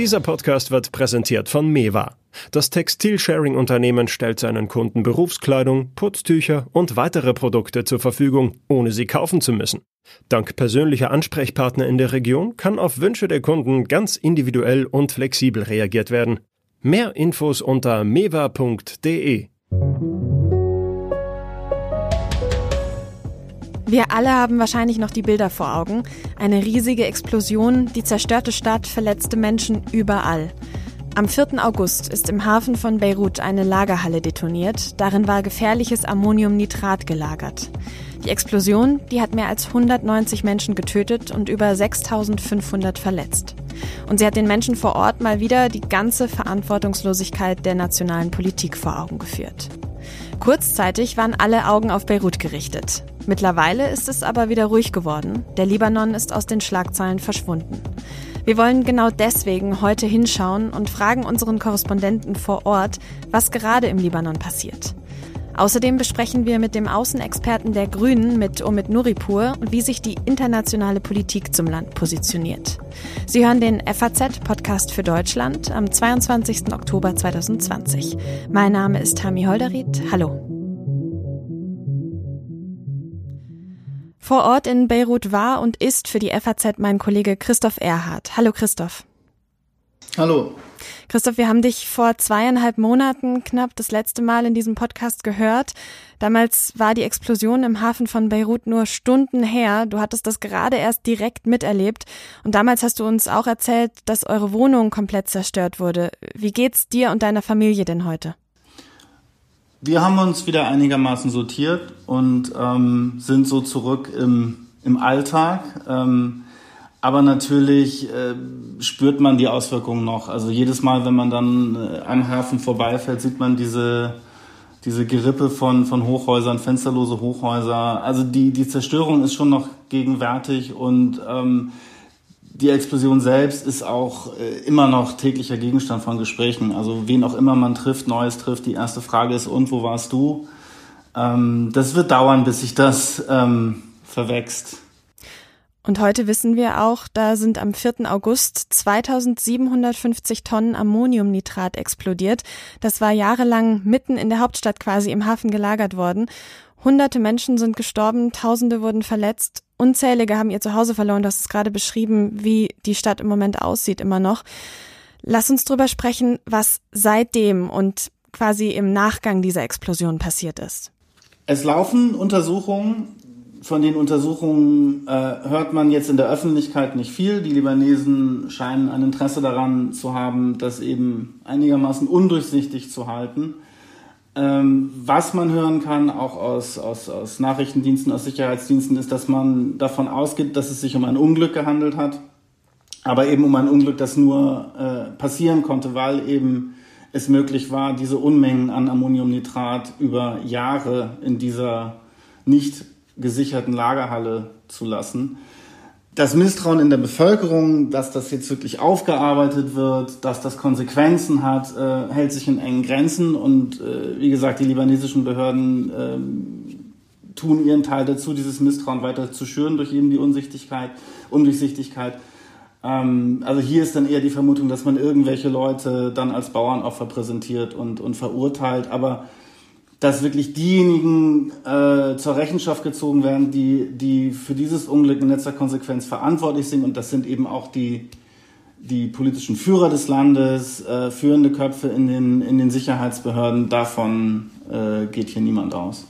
Dieser Podcast wird präsentiert von Mewa. Das Textilsharing-Unternehmen stellt seinen Kunden Berufskleidung, Putztücher und weitere Produkte zur Verfügung, ohne sie kaufen zu müssen. Dank persönlicher Ansprechpartner in der Region kann auf Wünsche der Kunden ganz individuell und flexibel reagiert werden. Mehr Infos unter mewa.de. Wir alle haben wahrscheinlich noch die Bilder vor Augen. Eine riesige Explosion, die zerstörte Stadt, verletzte Menschen überall. Am 4. August ist im Hafen von Beirut eine Lagerhalle detoniert. Darin war gefährliches Ammoniumnitrat gelagert. Die Explosion, die hat mehr als 190 Menschen getötet und über 6500 verletzt. Und sie hat den Menschen vor Ort mal wieder die ganze Verantwortungslosigkeit der nationalen Politik vor Augen geführt. Kurzzeitig waren alle Augen auf Beirut gerichtet. Mittlerweile ist es aber wieder ruhig geworden. Der Libanon ist aus den Schlagzeilen verschwunden. Wir wollen genau deswegen heute hinschauen und fragen unseren Korrespondenten vor Ort, was gerade im Libanon passiert. Außerdem besprechen wir mit dem Außenexperten der Grünen, mit Omid Nuripur, wie sich die internationale Politik zum Land positioniert. Sie hören den FAZ-Podcast für Deutschland am 22. Oktober 2020. Mein Name ist Tami Holderried. Hallo. Vor Ort in Beirut war und ist für die FAZ mein Kollege Christoph Erhardt. Hallo Christoph. Hallo. Christoph, wir haben dich vor zweieinhalb Monaten knapp das letzte Mal in diesem Podcast gehört. Damals war die Explosion im Hafen von Beirut nur Stunden her. Du hattest das gerade erst direkt miterlebt. Und damals hast du uns auch erzählt, dass eure Wohnung komplett zerstört wurde. Wie geht's dir und deiner Familie denn heute? Wir haben uns wieder einigermaßen sortiert und ähm, sind so zurück im, im Alltag. Ähm, aber natürlich äh, spürt man die Auswirkungen noch. Also jedes Mal, wenn man dann äh, am Hafen vorbeifährt, sieht man diese, diese Gerippe von, von Hochhäusern, fensterlose Hochhäuser. Also die, die Zerstörung ist schon noch gegenwärtig und ähm, die Explosion selbst ist auch äh, immer noch täglicher Gegenstand von Gesprächen. Also wen auch immer man trifft, Neues trifft, die erste Frage ist, und wo warst du? Ähm, das wird dauern, bis sich das ähm, verwächst. Und heute wissen wir auch, da sind am 4. August 2750 Tonnen Ammoniumnitrat explodiert. Das war jahrelang mitten in der Hauptstadt quasi im Hafen gelagert worden. Hunderte Menschen sind gestorben, Tausende wurden verletzt, unzählige haben ihr Zuhause verloren. Du hast es gerade beschrieben, wie die Stadt im Moment aussieht, immer noch. Lass uns drüber sprechen, was seitdem und quasi im Nachgang dieser Explosion passiert ist. Es laufen Untersuchungen. Von den Untersuchungen äh, hört man jetzt in der Öffentlichkeit nicht viel. Die Libanesen scheinen ein Interesse daran zu haben, das eben einigermaßen undurchsichtig zu halten. Ähm, was man hören kann, auch aus, aus, aus Nachrichtendiensten, aus Sicherheitsdiensten, ist, dass man davon ausgeht, dass es sich um ein Unglück gehandelt hat, aber eben um ein Unglück, das nur äh, passieren konnte, weil eben es möglich war, diese Unmengen an Ammoniumnitrat über Jahre in dieser nicht gesicherten Lagerhalle zu lassen das Misstrauen in der Bevölkerung, dass das jetzt wirklich aufgearbeitet wird, dass das Konsequenzen hat, äh, hält sich in engen Grenzen. Und äh, wie gesagt, die libanesischen Behörden äh, tun ihren Teil dazu, dieses Misstrauen weiter zu schüren durch eben die Unsichtigkeit, Undurchsichtigkeit. Ähm, also hier ist dann eher die Vermutung, dass man irgendwelche Leute dann als Bauernopfer präsentiert und, und verurteilt. Aber dass wirklich diejenigen äh, zur Rechenschaft gezogen werden, die, die für dieses Unglück in letzter Konsequenz verantwortlich sind. Und das sind eben auch die, die politischen Führer des Landes, äh, führende Köpfe in den, in den Sicherheitsbehörden. Davon äh, geht hier niemand aus.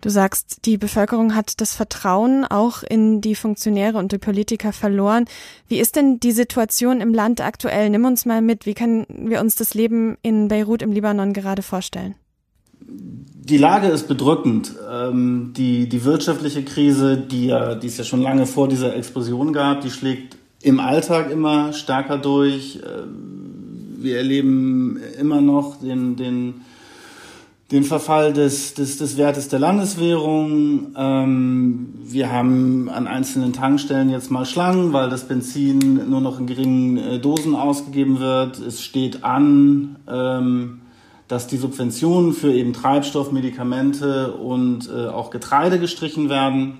Du sagst, die Bevölkerung hat das Vertrauen auch in die Funktionäre und die Politiker verloren. Wie ist denn die Situation im Land aktuell? Nimm uns mal mit. Wie können wir uns das Leben in Beirut im Libanon gerade vorstellen? Die Lage ist bedrückend. Ähm, die, die wirtschaftliche Krise, die, ja, die es ja schon lange vor dieser Explosion gab, die schlägt im Alltag immer stärker durch. Äh, wir erleben immer noch den, den, den Verfall des, des, des Wertes der Landeswährung. Ähm, wir haben an einzelnen Tankstellen jetzt mal Schlangen, weil das Benzin nur noch in geringen äh, Dosen ausgegeben wird. Es steht an. Ähm, dass die Subventionen für eben Treibstoff, Medikamente und äh, auch Getreide gestrichen werden,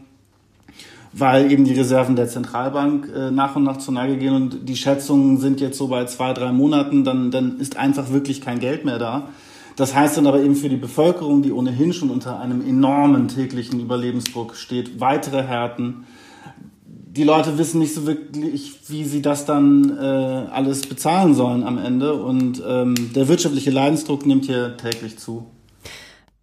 weil eben die Reserven der Zentralbank äh, nach und nach zur Neige gehen und die Schätzungen sind jetzt so bei zwei, drei Monaten, dann, dann ist einfach wirklich kein Geld mehr da. Das heißt dann aber eben für die Bevölkerung, die ohnehin schon unter einem enormen täglichen Überlebensdruck steht, weitere Härten. Die Leute wissen nicht so wirklich, wie sie das dann äh, alles bezahlen sollen am Ende. Und ähm, der wirtschaftliche Leidensdruck nimmt hier täglich zu.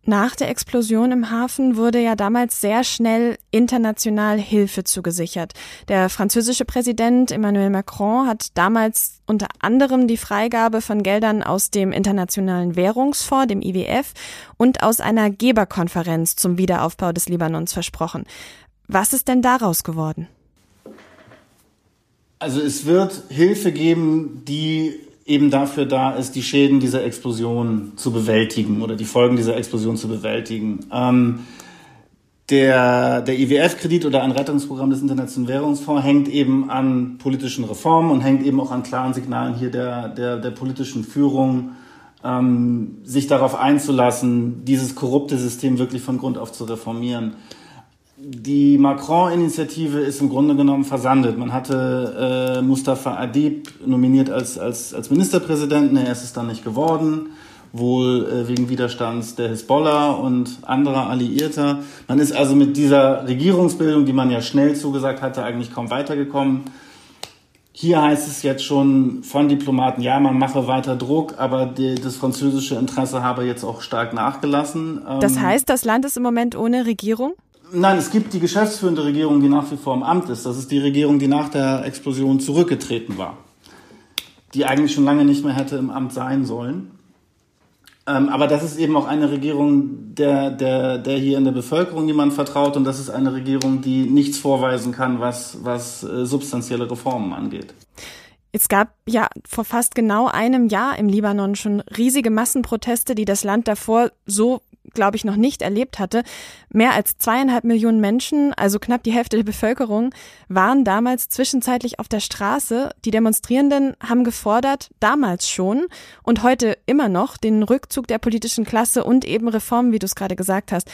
Nach der Explosion im Hafen wurde ja damals sehr schnell international Hilfe zugesichert. Der französische Präsident Emmanuel Macron hat damals unter anderem die Freigabe von Geldern aus dem Internationalen Währungsfonds, dem IWF, und aus einer Geberkonferenz zum Wiederaufbau des Libanons versprochen. Was ist denn daraus geworden? Also es wird Hilfe geben, die eben dafür da ist, die Schäden dieser Explosion zu bewältigen oder die Folgen dieser Explosion zu bewältigen. Ähm, der, der IWF-Kredit oder ein Rettungsprogramm des Internationalen Währungsfonds hängt eben an politischen Reformen und hängt eben auch an klaren Signalen hier der, der, der politischen Führung, ähm, sich darauf einzulassen, dieses korrupte System wirklich von Grund auf zu reformieren die Macron-Initiative ist im Grunde genommen versandet. Man hatte äh, Mustafa Adib nominiert als, als, als Ministerpräsidenten, er ist es dann nicht geworden, wohl äh, wegen Widerstands der Hisbollah und anderer Alliierter. Man ist also mit dieser Regierungsbildung, die man ja schnell zugesagt hatte, eigentlich kaum weitergekommen. Hier heißt es jetzt schon von Diplomaten, ja, man mache weiter Druck, aber die, das französische Interesse habe jetzt auch stark nachgelassen. Das ähm, heißt, das Land ist im Moment ohne Regierung? Nein, es gibt die geschäftsführende Regierung, die nach wie vor im Amt ist. Das ist die Regierung, die nach der Explosion zurückgetreten war. Die eigentlich schon lange nicht mehr hätte im Amt sein sollen. Ähm, aber das ist eben auch eine Regierung, der, der, der hier in der Bevölkerung jemand vertraut. Und das ist eine Regierung, die nichts vorweisen kann, was, was äh, substanzielle Reformen angeht. Es gab ja vor fast genau einem Jahr im Libanon schon riesige Massenproteste, die das Land davor so glaube ich, noch nicht erlebt hatte. Mehr als zweieinhalb Millionen Menschen, also knapp die Hälfte der Bevölkerung, waren damals zwischenzeitlich auf der Straße. Die Demonstrierenden haben gefordert, damals schon und heute immer noch, den Rückzug der politischen Klasse und eben Reformen, wie du es gerade gesagt hast.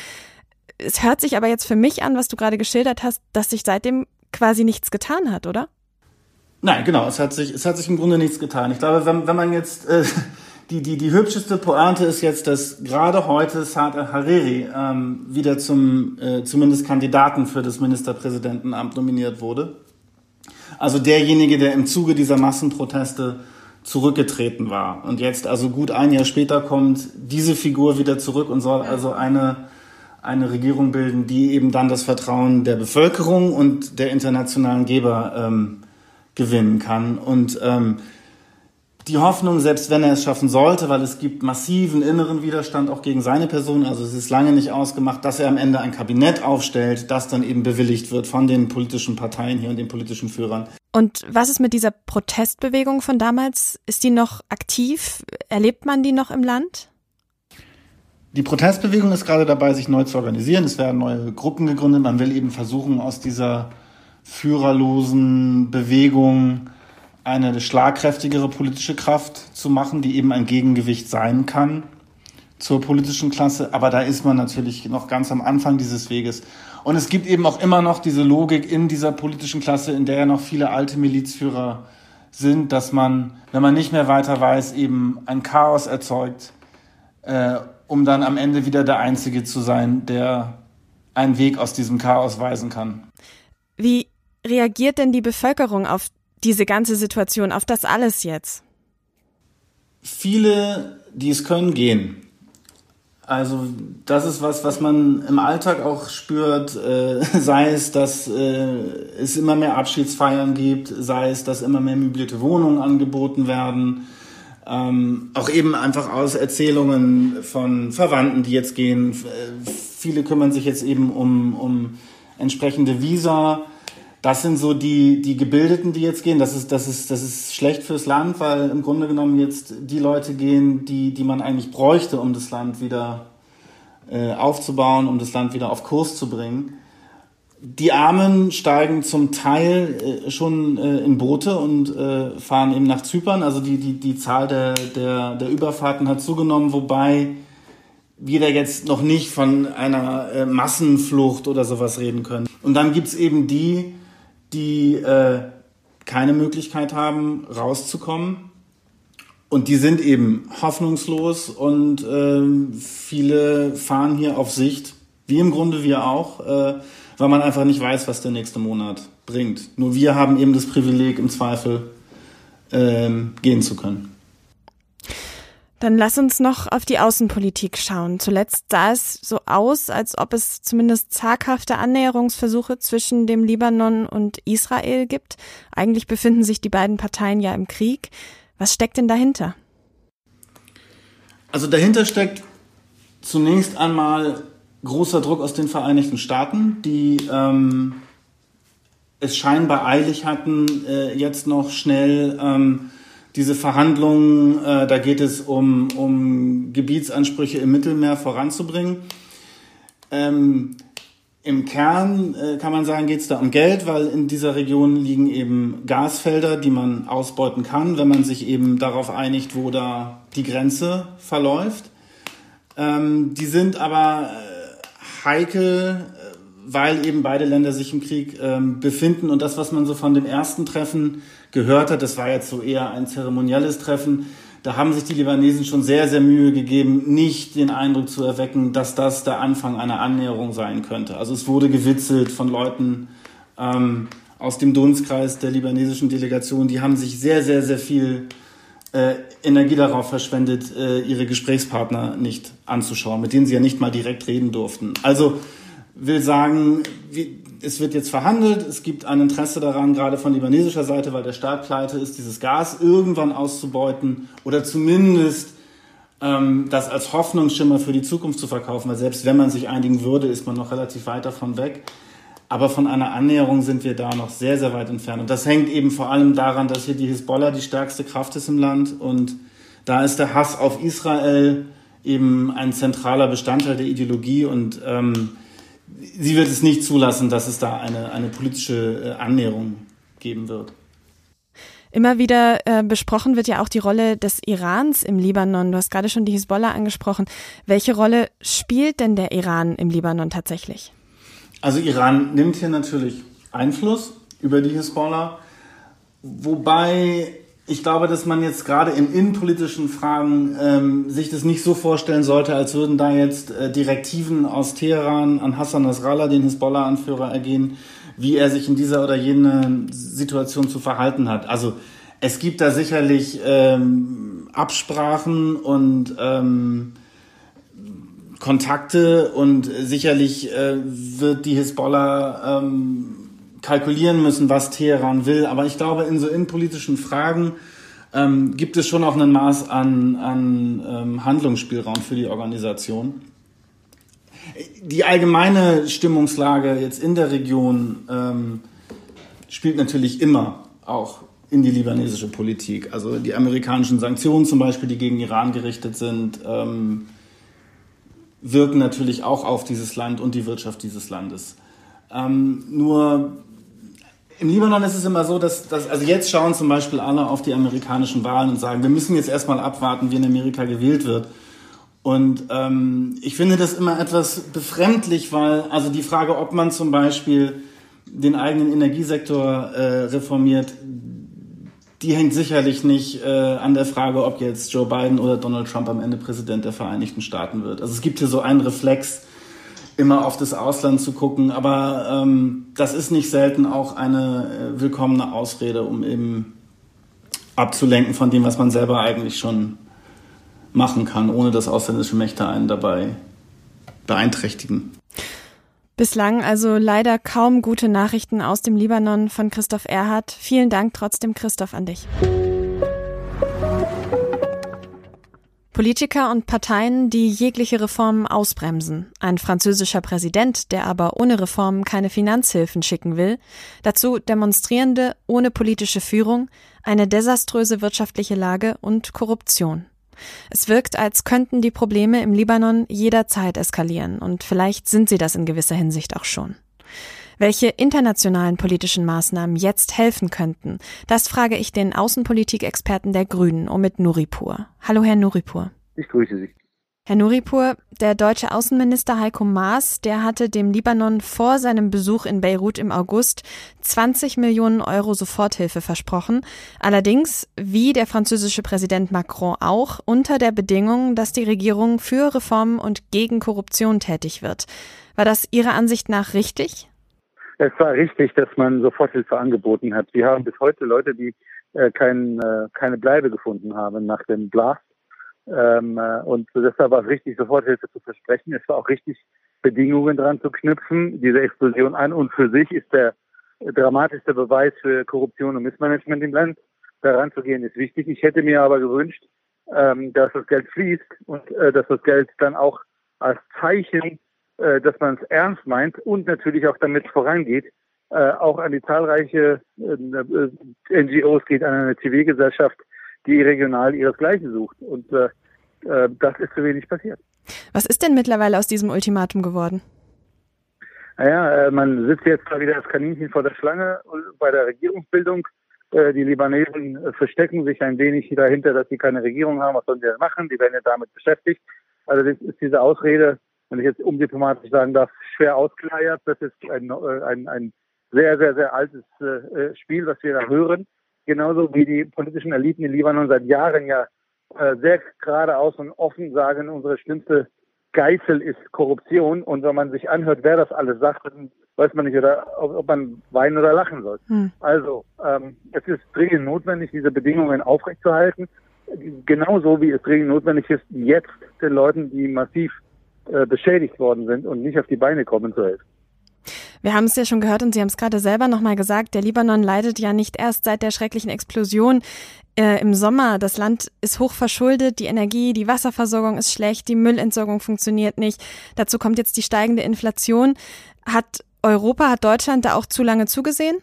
Es hört sich aber jetzt für mich an, was du gerade geschildert hast, dass sich seitdem quasi nichts getan hat, oder? Nein, genau, es hat sich, es hat sich im Grunde nichts getan. Ich glaube, wenn, wenn man jetzt äh, die, die, die hübscheste Pointe ist jetzt, dass gerade heute Saad al-Hariri ähm, wieder zum äh, zumindest Kandidaten für das Ministerpräsidentenamt nominiert wurde. Also derjenige, der im Zuge dieser Massenproteste zurückgetreten war und jetzt also gut ein Jahr später kommt diese Figur wieder zurück und soll also eine eine Regierung bilden, die eben dann das Vertrauen der Bevölkerung und der internationalen Geber ähm, gewinnen kann. Und ähm, die Hoffnung, selbst wenn er es schaffen sollte, weil es gibt massiven inneren Widerstand auch gegen seine Person, also es ist lange nicht ausgemacht, dass er am Ende ein Kabinett aufstellt, das dann eben bewilligt wird von den politischen Parteien hier und den politischen Führern. Und was ist mit dieser Protestbewegung von damals? Ist die noch aktiv? Erlebt man die noch im Land? Die Protestbewegung ist gerade dabei, sich neu zu organisieren. Es werden neue Gruppen gegründet. Man will eben versuchen, aus dieser führerlosen Bewegung eine schlagkräftigere politische Kraft zu machen, die eben ein Gegengewicht sein kann zur politischen Klasse. Aber da ist man natürlich noch ganz am Anfang dieses Weges. Und es gibt eben auch immer noch diese Logik in dieser politischen Klasse, in der ja noch viele alte Milizführer sind, dass man, wenn man nicht mehr weiter weiß, eben ein Chaos erzeugt, äh, um dann am Ende wieder der Einzige zu sein, der einen Weg aus diesem Chaos weisen kann. Wie reagiert denn die Bevölkerung auf diese ganze Situation, auf das alles jetzt? Viele, die es können, gehen. Also das ist was, was man im Alltag auch spürt, äh, sei es, dass äh, es immer mehr Abschiedsfeiern gibt, sei es, dass immer mehr möblierte Wohnungen angeboten werden, ähm, auch eben einfach aus Erzählungen von Verwandten, die jetzt gehen. Viele kümmern sich jetzt eben um, um entsprechende Visa das sind so die, die Gebildeten, die jetzt gehen. Das ist, das, ist, das ist schlecht fürs Land, weil im Grunde genommen jetzt die Leute gehen, die, die man eigentlich bräuchte, um das Land wieder äh, aufzubauen, um das Land wieder auf Kurs zu bringen. Die Armen steigen zum Teil äh, schon äh, in Boote und äh, fahren eben nach Zypern. Also die, die, die Zahl der, der, der Überfahrten hat zugenommen, wobei wir da jetzt noch nicht von einer äh, Massenflucht oder sowas reden können. Und dann gibt's eben die, die äh, keine Möglichkeit haben, rauszukommen. Und die sind eben hoffnungslos und äh, viele fahren hier auf Sicht, wie im Grunde wir auch, äh, weil man einfach nicht weiß, was der nächste Monat bringt. Nur wir haben eben das Privileg, im Zweifel äh, gehen zu können. Dann lass uns noch auf die Außenpolitik schauen. Zuletzt sah es so aus, als ob es zumindest zaghafte Annäherungsversuche zwischen dem Libanon und Israel gibt. Eigentlich befinden sich die beiden Parteien ja im Krieg. Was steckt denn dahinter? Also dahinter steckt zunächst einmal großer Druck aus den Vereinigten Staaten, die ähm, es scheinbar eilig hatten, äh, jetzt noch schnell ähm, diese Verhandlungen, äh, da geht es um, um Gebietsansprüche im Mittelmeer voranzubringen. Ähm, Im Kern äh, kann man sagen, geht es da um Geld, weil in dieser Region liegen eben Gasfelder, die man ausbeuten kann, wenn man sich eben darauf einigt, wo da die Grenze verläuft. Ähm, die sind aber äh, heikel, weil eben beide Länder sich im Krieg ähm, befinden. Und das, was man so von dem ersten Treffen gehört hat. Das war jetzt so eher ein zeremonielles Treffen. Da haben sich die Libanesen schon sehr, sehr Mühe gegeben, nicht den Eindruck zu erwecken, dass das der Anfang einer Annäherung sein könnte. Also es wurde gewitzelt von Leuten ähm, aus dem Dunstkreis der libanesischen Delegation. Die haben sich sehr, sehr, sehr viel äh, Energie darauf verschwendet, äh, ihre Gesprächspartner nicht anzuschauen, mit denen sie ja nicht mal direkt reden durften. Also will sagen, wie, es wird jetzt verhandelt, es gibt ein Interesse daran, gerade von libanesischer Seite, weil der Staat pleite ist, dieses Gas irgendwann auszubeuten oder zumindest ähm, das als Hoffnungsschimmer für die Zukunft zu verkaufen, weil selbst wenn man sich einigen würde, ist man noch relativ weit davon weg. Aber von einer Annäherung sind wir da noch sehr, sehr weit entfernt. Und das hängt eben vor allem daran, dass hier die Hisbollah die stärkste Kraft ist im Land. Und da ist der Hass auf Israel eben ein zentraler Bestandteil der Ideologie. Und ähm, sie wird es nicht zulassen, dass es da eine, eine politische äh, Annäherung geben wird. Immer wieder äh, besprochen wird ja auch die Rolle des Irans im Libanon. Du hast gerade schon die Hisbollah angesprochen. Welche Rolle spielt denn der Iran im Libanon tatsächlich? Also Iran nimmt hier natürlich Einfluss über die Hisbollah, wobei ich glaube, dass man jetzt gerade in innenpolitischen Fragen ähm, sich das nicht so vorstellen sollte, als würden da jetzt äh, Direktiven aus Teheran an Hassan Nasrallah, den Hisbollah-Anführer, ergehen, wie er sich in dieser oder jener Situation zu verhalten hat. Also es gibt da sicherlich ähm, Absprachen und ähm, Kontakte und sicherlich äh, wird die Hisbollah ähm, kalkulieren müssen, was Teheran will. Aber ich glaube, in so innenpolitischen Fragen ähm, gibt es schon auch ein Maß an, an ähm, Handlungsspielraum für die Organisation. Die allgemeine Stimmungslage jetzt in der Region ähm, spielt natürlich immer auch in die libanesische Politik. Also die amerikanischen Sanktionen zum Beispiel, die gegen Iran gerichtet sind, ähm, wirken natürlich auch auf dieses Land und die Wirtschaft dieses Landes. Ähm, nur im Libanon ist es immer so, dass, dass, also jetzt schauen zum Beispiel alle auf die amerikanischen Wahlen und sagen, wir müssen jetzt erstmal abwarten, wie in Amerika gewählt wird. Und ähm, ich finde das immer etwas befremdlich, weil also die Frage, ob man zum Beispiel den eigenen Energiesektor äh, reformiert, die hängt sicherlich nicht äh, an der Frage, ob jetzt Joe Biden oder Donald Trump am Ende Präsident der Vereinigten Staaten wird. Also es gibt hier so einen Reflex, immer auf das Ausland zu gucken. Aber ähm, das ist nicht selten auch eine äh, willkommene Ausrede, um eben abzulenken von dem, was man selber eigentlich schon machen kann, ohne dass ausländische Mächte einen dabei beeinträchtigen. Bislang also leider kaum gute Nachrichten aus dem Libanon von Christoph Erhardt. Vielen Dank trotzdem, Christoph, an dich. Politiker und Parteien, die jegliche Reformen ausbremsen. Ein französischer Präsident, der aber ohne Reformen keine Finanzhilfen schicken will. Dazu Demonstrierende ohne politische Führung, eine desaströse wirtschaftliche Lage und Korruption. Es wirkt, als könnten die Probleme im Libanon jederzeit eskalieren und vielleicht sind sie das in gewisser Hinsicht auch schon. Welche internationalen politischen Maßnahmen jetzt helfen könnten, das frage ich den Außenpolitikexperten der Grünen, Omid Nuripur. Hallo, Herr Nuripur. Ich grüße Sie. Herr Nuripur, der deutsche Außenminister Heiko Maas, der hatte dem Libanon vor seinem Besuch in Beirut im August 20 Millionen Euro Soforthilfe versprochen. Allerdings, wie der französische Präsident Macron auch, unter der Bedingung, dass die Regierung für Reformen und gegen Korruption tätig wird. War das Ihrer Ansicht nach richtig? Es war richtig, dass man Soforthilfe angeboten hat. Wir haben bis heute Leute, die äh, kein, äh, keine Bleibe gefunden haben nach dem Blast ähm, äh, und deshalb war es richtig, Soforthilfe zu versprechen. Es war auch richtig, Bedingungen dran zu knüpfen. Diese Explosion an und für sich ist der dramatischste Beweis für Korruption und Missmanagement im Land. Daran zu gehen ist wichtig. Ich hätte mir aber gewünscht, ähm, dass das Geld fließt und äh, dass das Geld dann auch als Zeichen, äh, dass man es ernst meint und natürlich auch damit vorangeht, äh, auch an die zahlreiche äh, NGOs geht, an eine Zivilgesellschaft, die regional ihresgleichen sucht. Und äh, äh, das ist zu wenig passiert. Was ist denn mittlerweile aus diesem Ultimatum geworden? Naja, äh, man sitzt jetzt da wieder als Kaninchen vor der Schlange bei der Regierungsbildung. Äh, die Libanesen äh, verstecken sich ein wenig dahinter, dass sie keine Regierung haben. Was sollen sie denn machen? Die werden ja damit beschäftigt. Also das ist diese Ausrede, wenn ich jetzt umdiplomatisch sagen darf, schwer ausgeleiert. Das ist ein, äh, ein, ein sehr, sehr, sehr altes äh, Spiel, was wir da hören genauso wie die politischen Eliten in Libanon seit Jahren ja äh, sehr geradeaus und offen sagen, unsere schlimmste Geißel ist Korruption. Und wenn man sich anhört, wer das alles sagt, dann weiß man nicht, oder, ob man weinen oder lachen soll. Hm. Also ähm, es ist dringend notwendig, diese Bedingungen aufrechtzuerhalten. Genauso wie es dringend notwendig ist, jetzt den Leuten, die massiv äh, beschädigt worden sind und nicht auf die Beine kommen, zu helfen. Wir haben es ja schon gehört und Sie haben es gerade selber nochmal gesagt, der Libanon leidet ja nicht erst seit der schrecklichen Explosion äh, im Sommer. Das Land ist hoch verschuldet, die Energie, die Wasserversorgung ist schlecht, die Müllentsorgung funktioniert nicht. Dazu kommt jetzt die steigende Inflation. Hat Europa, hat Deutschland da auch zu lange zugesehen?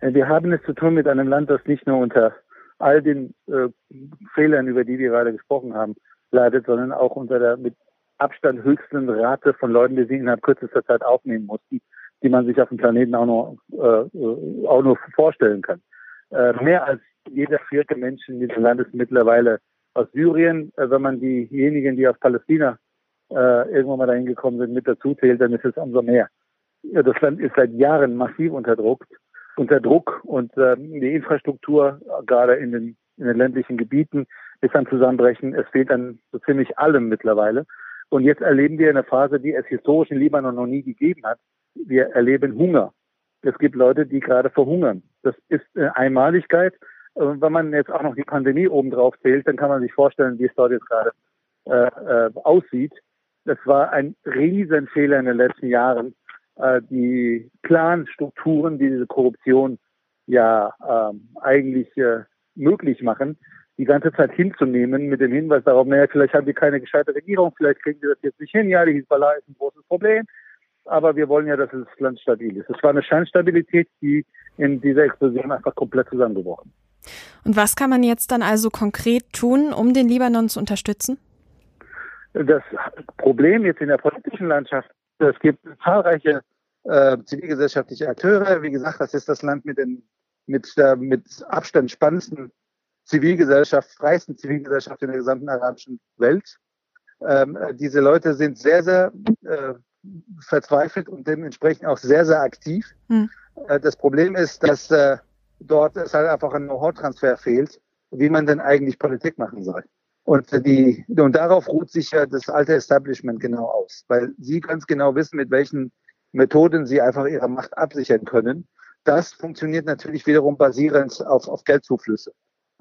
Äh, wir haben es zu tun mit einem Land, das nicht nur unter all den äh, Fehlern, über die wir gerade gesprochen haben, leidet, sondern auch unter der mit Abstand höchsten Rate von Leuten, die sie innerhalb kürzester Zeit aufnehmen mussten, die man sich auf dem Planeten auch nur, äh, auch nur vorstellen kann. Äh, mehr als jeder vierte Mensch in diesem Land ist mittlerweile aus Syrien. Äh, wenn man diejenigen, die aus Palästina äh, irgendwann mal dahin gekommen sind, mit dazu zählt, dann ist es umso mehr. Ja, das Land ist seit Jahren massiv unter Druck, unter Druck und äh, die Infrastruktur, gerade in den, in den ländlichen Gebieten, ist am Zusammenbrechen. Es fehlt an so ziemlich allem mittlerweile. Und jetzt erleben wir eine Phase, die es historisch in Libanon noch nie gegeben hat. Wir erleben Hunger. Es gibt Leute, die gerade verhungern. Das ist eine Einmaligkeit. Wenn man jetzt auch noch die Pandemie obendrauf zählt, dann kann man sich vorstellen, wie es dort jetzt gerade äh, äh, aussieht. Das war ein Riesenfehler in den letzten Jahren. Äh, die klaren Strukturen, die diese Korruption ja ähm, eigentlich äh, möglich machen, die ganze Zeit hinzunehmen mit dem Hinweis darauf, naja, vielleicht haben wir keine gescheite Regierung, vielleicht kriegen wir das jetzt nicht hin, ja, die Hisbollah ist ein großes Problem, aber wir wollen ja, dass das Land stabil ist. Es war eine Scheinstabilität, die in dieser Explosion einfach komplett zusammengebrochen. Und was kann man jetzt dann also konkret tun, um den Libanon zu unterstützen? Das Problem jetzt in der politischen Landschaft, es gibt zahlreiche äh, zivilgesellschaftliche Akteure. Wie gesagt, das ist das Land mit den mit, äh, mit Abstand spannendsten Zivilgesellschaft, freiesten Zivilgesellschaft in der gesamten arabischen Welt. Ähm, diese Leute sind sehr, sehr äh, verzweifelt und dementsprechend auch sehr, sehr aktiv. Hm. Äh, das Problem ist, dass äh, dort es halt einfach ein Know-how-Transfer fehlt, wie man denn eigentlich Politik machen soll. Und die, und darauf ruht sich ja das alte Establishment genau aus, weil sie ganz genau wissen, mit welchen Methoden sie einfach ihre Macht absichern können. Das funktioniert natürlich wiederum basierend auf, auf Geldzuflüsse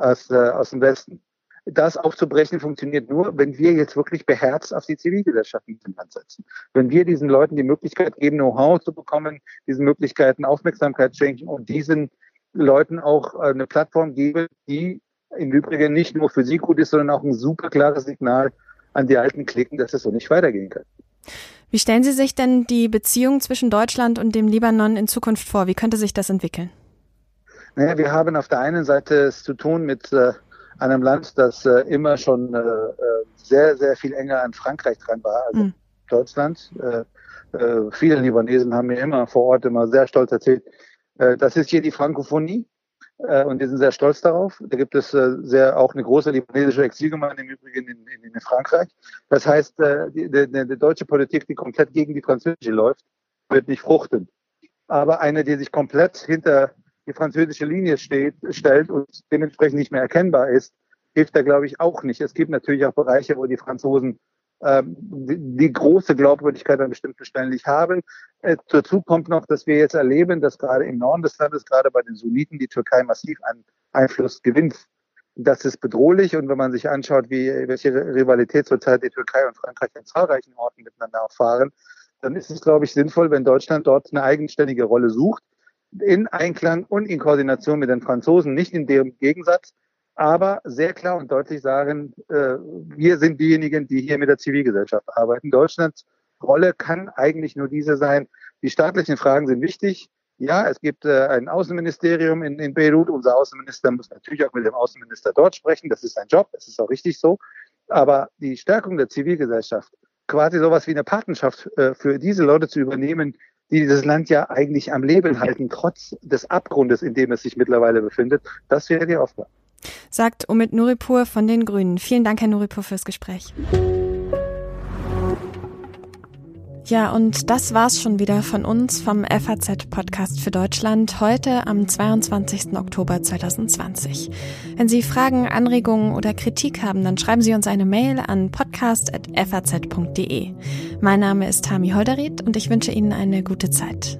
aus, äh, aus dem Westen. Das aufzubrechen funktioniert nur, wenn wir jetzt wirklich beherzt auf die Zivilgesellschaft in setzen. Wenn wir diesen Leuten die Möglichkeit geben, Know-how zu bekommen, diesen Möglichkeiten Aufmerksamkeit schenken und diesen Leuten auch äh, eine Plattform geben, die im Übrigen nicht nur für sie gut ist, sondern auch ein super klares Signal an die Alten klicken, dass es so nicht weitergehen kann. Wie stellen Sie sich denn die Beziehung zwischen Deutschland und dem Libanon in Zukunft vor? Wie könnte sich das entwickeln? Naja, wir haben auf der einen Seite es zu tun mit äh, einem Land, das äh, immer schon äh, äh, sehr, sehr viel enger an Frankreich dran war, also mhm. Deutschland. Äh, äh, viele Libanesen haben mir immer vor Ort immer sehr stolz erzählt, äh, das ist hier die Frankophonie. und die sind sehr stolz darauf. Da gibt es sehr auch eine große libanesische Exilgemeinde im Übrigen in, in, in Frankreich. Das heißt, die, die, die deutsche Politik, die komplett gegen die französische läuft, wird nicht fruchten. Aber eine, die sich komplett hinter die französische Linie steht, stellt und dementsprechend nicht mehr erkennbar ist, hilft da, glaube ich, auch nicht. Es gibt natürlich auch Bereiche, wo die Franzosen ähm, die, die große Glaubwürdigkeit an bestimmten Stellen nicht haben. Äh, dazu kommt noch, dass wir jetzt erleben, dass gerade im Norden des Landes, gerade bei den Sunniten, die Türkei massiv an Einfluss gewinnt. Das ist bedrohlich und wenn man sich anschaut, wie, welche Rivalität zurzeit die Türkei und Frankreich in zahlreichen Orten miteinander erfahren, dann ist es, glaube ich, sinnvoll, wenn Deutschland dort eine eigenständige Rolle sucht, in Einklang und in Koordination mit den Franzosen, nicht in deren Gegensatz, aber sehr klar und deutlich sagen, äh, wir sind diejenigen, die hier mit der Zivilgesellschaft arbeiten. Deutschlands Rolle kann eigentlich nur diese sein. Die staatlichen Fragen sind wichtig. Ja, es gibt äh, ein Außenministerium in, in Beirut. Unser Außenminister muss natürlich auch mit dem Außenminister dort sprechen. Das ist sein Job. Das ist auch richtig so. Aber die Stärkung der Zivilgesellschaft, quasi sowas wie eine Patenschaft äh, für diese Leute zu übernehmen, die dieses Land ja eigentlich am Leben halten, trotz des Abgrundes, in dem es sich mittlerweile befindet, das wäre die Aufgabe. Sagt Omid Nuripur von den Grünen. Vielen Dank, Herr Nuripur, fürs Gespräch. Ja, und das war's schon wieder von uns vom FAZ Podcast für Deutschland heute am 22. Oktober 2020. Wenn Sie Fragen, Anregungen oder Kritik haben, dann schreiben Sie uns eine Mail an podcast.faz.de. Mein Name ist Tami Holderried und ich wünsche Ihnen eine gute Zeit.